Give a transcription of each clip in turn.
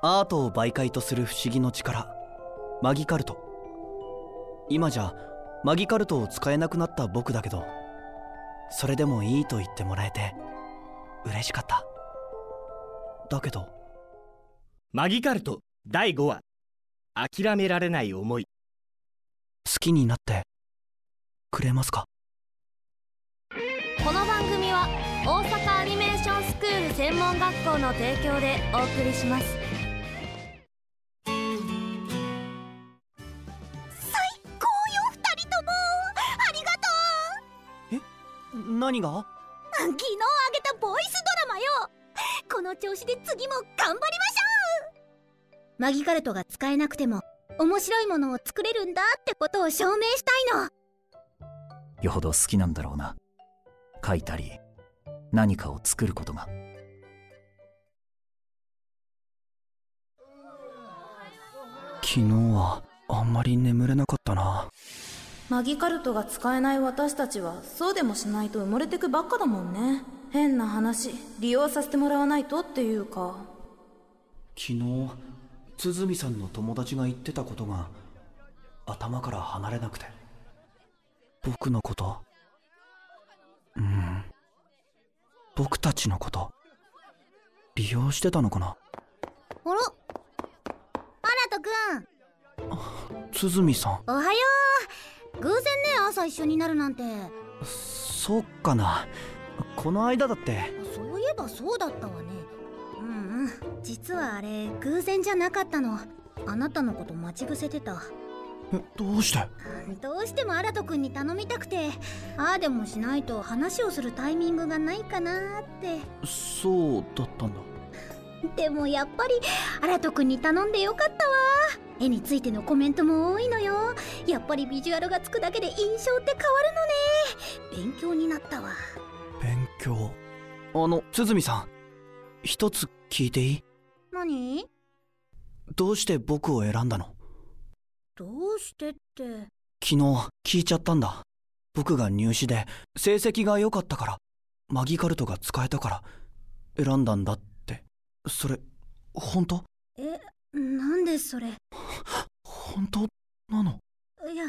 アートを媒介とする不思議の力。マギカルト。今じゃマギカルトを使えなくなった僕だけどそれでもいいと言ってもらえて嬉しかった。だけど。マギカルト第5話。諦められない思い。好きになってくれますか？この番組は大阪アニメーションスクール専門学校の提供でお送りします何が？う昨日あげたボイスドラマよ。この調子で次も頑張りましょう。マギカルトが使えなくても面白いものを作れるんだってことを証明したいの。よほど好きなんだろうな。書いたり何かを作ることが。昨日はあんまり眠れなかったなマギカルトが使えない私たちはそうでもしないと埋もれてくばっかだもんね。変な話利用させてもらわないとっていうか。昨日鼓さんの友達が言ってたことが頭から離れなくて。僕のこと。うん。僕たちのこと。利用してたのかな？あらアラトくん鼓さん。おはよう偶然ね朝一緒になるなんて。そうかな。この間だって。そういえばそうだったわね。うんうん。実はあれ偶然じゃなかったの。あなたのこと待ち伏せてた。えどうして？どうしてもアラト君に頼みたくて。ああでもしないと話をするタイミングがないかなーって。そうだったんだ。でもやっぱりアラト君に頼んでよかったわ絵についてのコメントも多いのよ。やっぱりビジュアルがつくだけで印象って変わるのね。勉強になったわ。勉強。あの鼓さん一つ聞いていい？何？どうして僕を選んだの？どうしてって。昨日聞いちゃったんだ。僕が入試で成績が良かったからマギカルトが使えたから選んだんだって。それ本当？えなんでそれ？い本当なの？や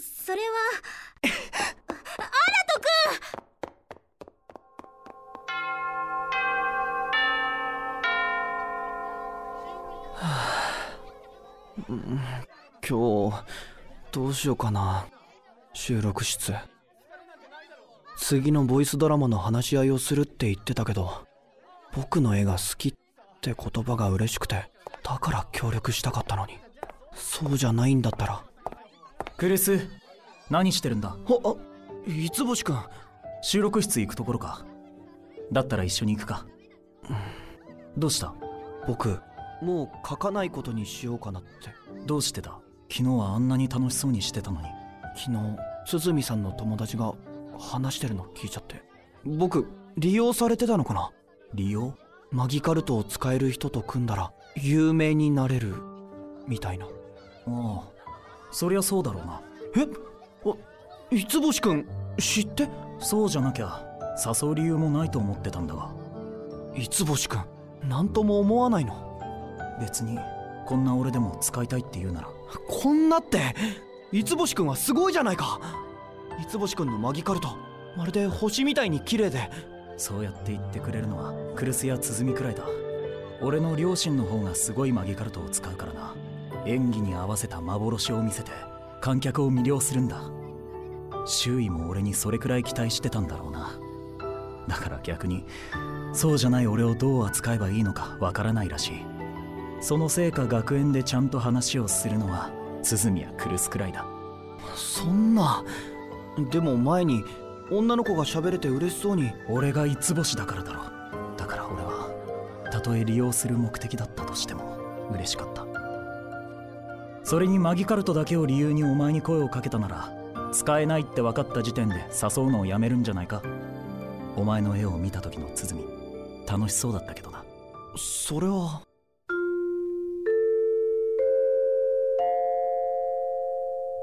それは。あアラトうん今日どうしようかな。収録室。次のボイスドラマの話し合いをするって言ってたけど僕の絵が好きって言葉が嬉しくてだから協力したかったのに。そうじゃないんだったら。クルス何してるんだ？ああ三つ星くん収録室行くところか。だったら一緒に行くか。どうした？僕もう書かないことにしようかなって。どうしてだ？昨日はあんなに楽しそうにしてたのに。昨日鼓さんの友達が話してるの聞いちゃって。僕利用されてたのかな？利用？マギカルトを使える人と組んだら有名になれるみたいな。ああ。そりゃそうだろうな。え？あ三つ星くん知って？そうじゃなきゃ誘う理由もないと思ってたんだが。三つ星くん何とも思わないの？別にこんな俺でも使いたいって言うなら。こんなって三つ星くんはすごいじゃないか。三つ星くんのマギカルトまるで星みたいに綺麗で。そうやって言ってくれるのはクルスや鼓くらいだ俺の両親の方がすごいマギカルトを使うからな。演技に合わせた幻を見せて観客を魅了するんだ。周囲も俺にそれくらい期待してたんだろうな。だから逆にそうじゃない俺をどう扱えばいいのかわからないらしい。そのせいか学園でちゃんと話をするのは鼓やクルスくらいだ。そんなでも前に女の子が喋れて嬉しそうに。俺が五つ星だからだろとえ利用する目的だったとしても嬉しかった。それにマギカルトだけを理由にお前に声をかけたなら使えないって分かった時点で誘うのをやめるんじゃないか。お前の絵を見た時の鼓。楽しそうだったけどな。それは。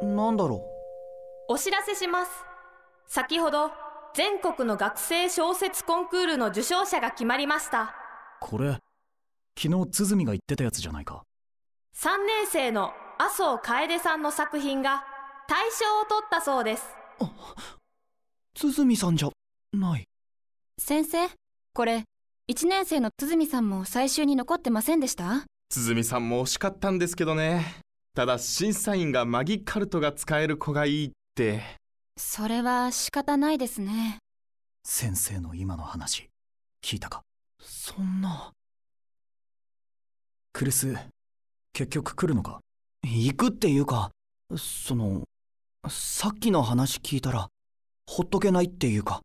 なんだろお知らせします。先ほど全国の学生小説コンクールの受賞者が決まりましたこれ昨日鼓が言ってたやつじゃないか。3年生の麻生楓さんの作品が大賞を取ったそうです。鼓さんじゃない。先生これ1年生の鼓さんも最終に残ってませんでした？鼓さんも惜しかったんですけどね。ただ審査員がマギカルトが使える子がいいって。それは仕方ないですね。先生の今の話聞いたか？そんな。クルス結局来るのか？行くっていうかそのさっきの話聞いたらほっとけないっていうか。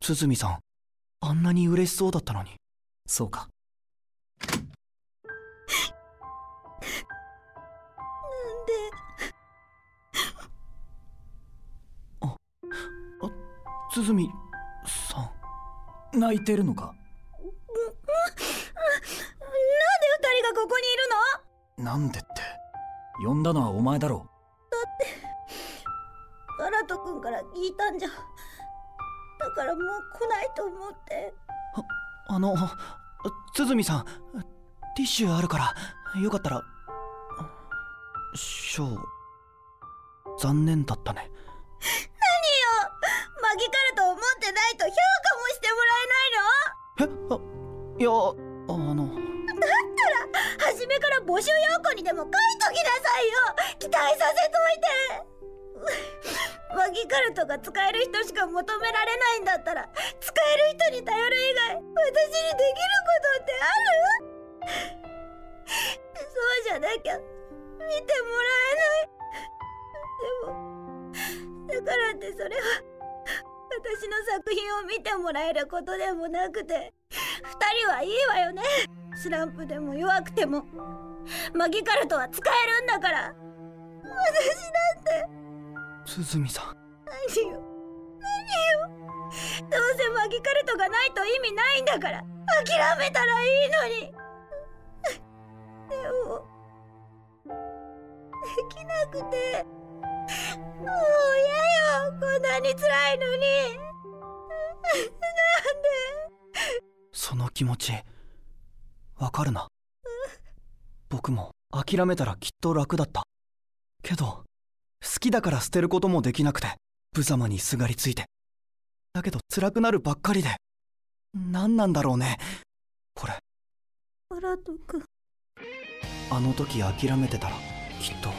鼓さんあんなに嬉しそうだったのに。そうか。鼓さん泣いてるのかなんで二人がここにいるのなんでって。呼んだのはお前だろ。だってガラト君から聞いたんじゃ。だからもう来ないと思って。ああの鼓さんティッシュあるからよかったらショー残念だったね。何よ。マギカルトを持ってないと評価もしてもらえないの？えあいやめから募集要項にでも書いときなさいよ。期待させといて。マギカルトが使える人しか求められないんだったら使える人に頼る以外私にできることってある？そうじゃなきゃ見てもらえない。でもだからってそれは私の作品を見てもらえることでもなくて二人はいいわよね。スランプでも弱くてもマギカルトは使えるんだから。私だって。鼓さん。何よ。何よ。どうせマギカルトがないと意味ないんだから。諦めたらいいのに。でもできなくて。もう嫌よ。こんなに辛いのに。なんで。その気持ちわかるな。僕も諦めたらきっと楽だった。けど好きだから捨てることもできなくて無様にすがりついて。だけど辛くなるばっかりで何なんだろうね。これ。バラト君あの時諦めてたらきっと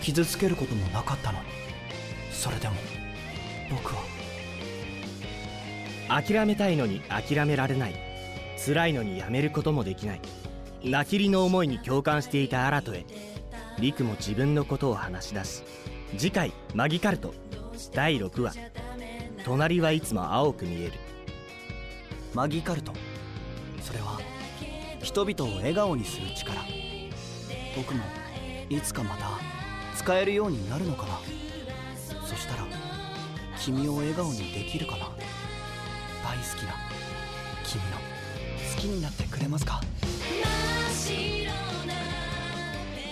傷つけることもなかったのに。それでも僕は。諦めたいのに諦められない辛いのにやめることもできない。泣きりの思いに共感していたアラトへ。リクも自分のことを話し出し次回「マギカルト」第6話「隣はいつも青く見える」マギカルト。それは人々を笑顔にする力。僕もいつかまた使えるようになるのかな。そしたら君を笑顔にできるかな。大好きな君の。きになってくれますか？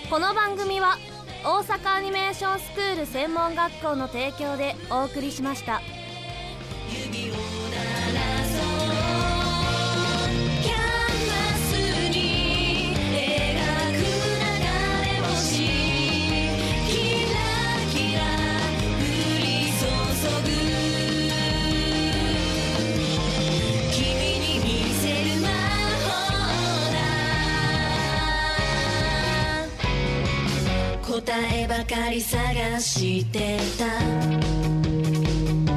この番組は大阪アニメーションスクール専門学校の提供でお送りしました。答えばかり探してた